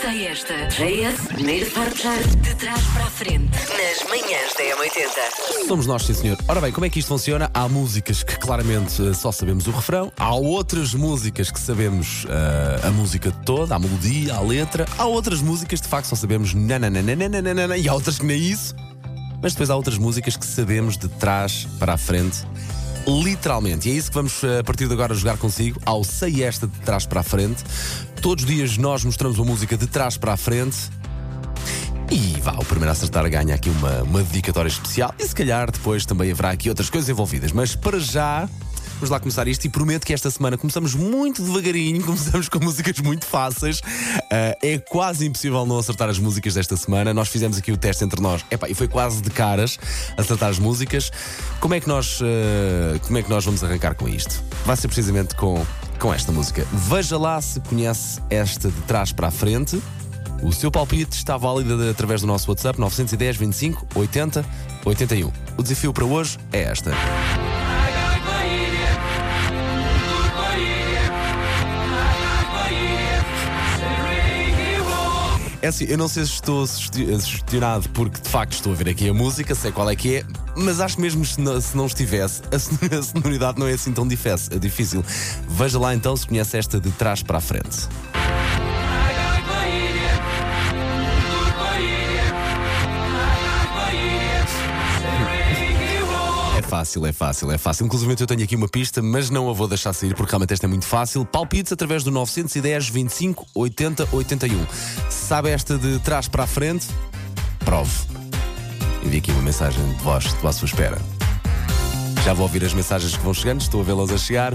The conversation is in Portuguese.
Sei esta. JS, primeiro forjar de trás para a frente. Nas manhãs da M80. Somos nós, sim senhor. Ora bem, como é que isto funciona? Há músicas que claramente eh, só sabemos o refrão, há outras músicas que sabemos eh, a música toda, a melodia, a letra, há outras músicas de facto só sabemos nananana, e há outras que nem isso, mas depois há outras músicas que sabemos de trás para a frente. Literalmente, e é isso que vamos eh, a partir de agora jogar consigo ao Sei Esta de trás para a frente. Todos os dias nós mostramos uma música de trás para a frente e vá, o primeiro a acertar ganha aqui uma, uma dedicatória especial e se calhar depois também haverá aqui outras coisas envolvidas. Mas para já, vamos lá começar isto e prometo que esta semana começamos muito devagarinho, começamos com músicas muito fáceis. Ah, é quase impossível não acertar as músicas desta semana. Nós fizemos aqui o teste entre nós Epá, e foi quase de caras acertar as músicas. Como é que nós, ah, como é que nós vamos arrancar com isto? Vai ser precisamente com, com esta música. Veja lá se conhece esta de trás para a frente. O seu palpite está válido através do nosso WhatsApp 910 25 80 81. O desafio para hoje é esta. É assim, eu não sei se estou sugesti- sugestionado porque de facto estou a ver aqui a música, sei qual é que é, mas acho mesmo se não, se não estivesse, a son- a sonoridade não é assim tão difes- difícil. Veja lá então se conhece esta de trás para a frente. É fácil, é fácil, é fácil. Inclusive eu tenho aqui uma pista, mas não a vou deixar sair porque realmente esta é muito fácil. Palpites através do 910 25 80 81. Sabe esta de trás para a frente? Prove. Envie aqui uma mensagem de voz, estou à sua espera. Já vou ouvir as mensagens que vão chegando, estou a vê-las a chegar.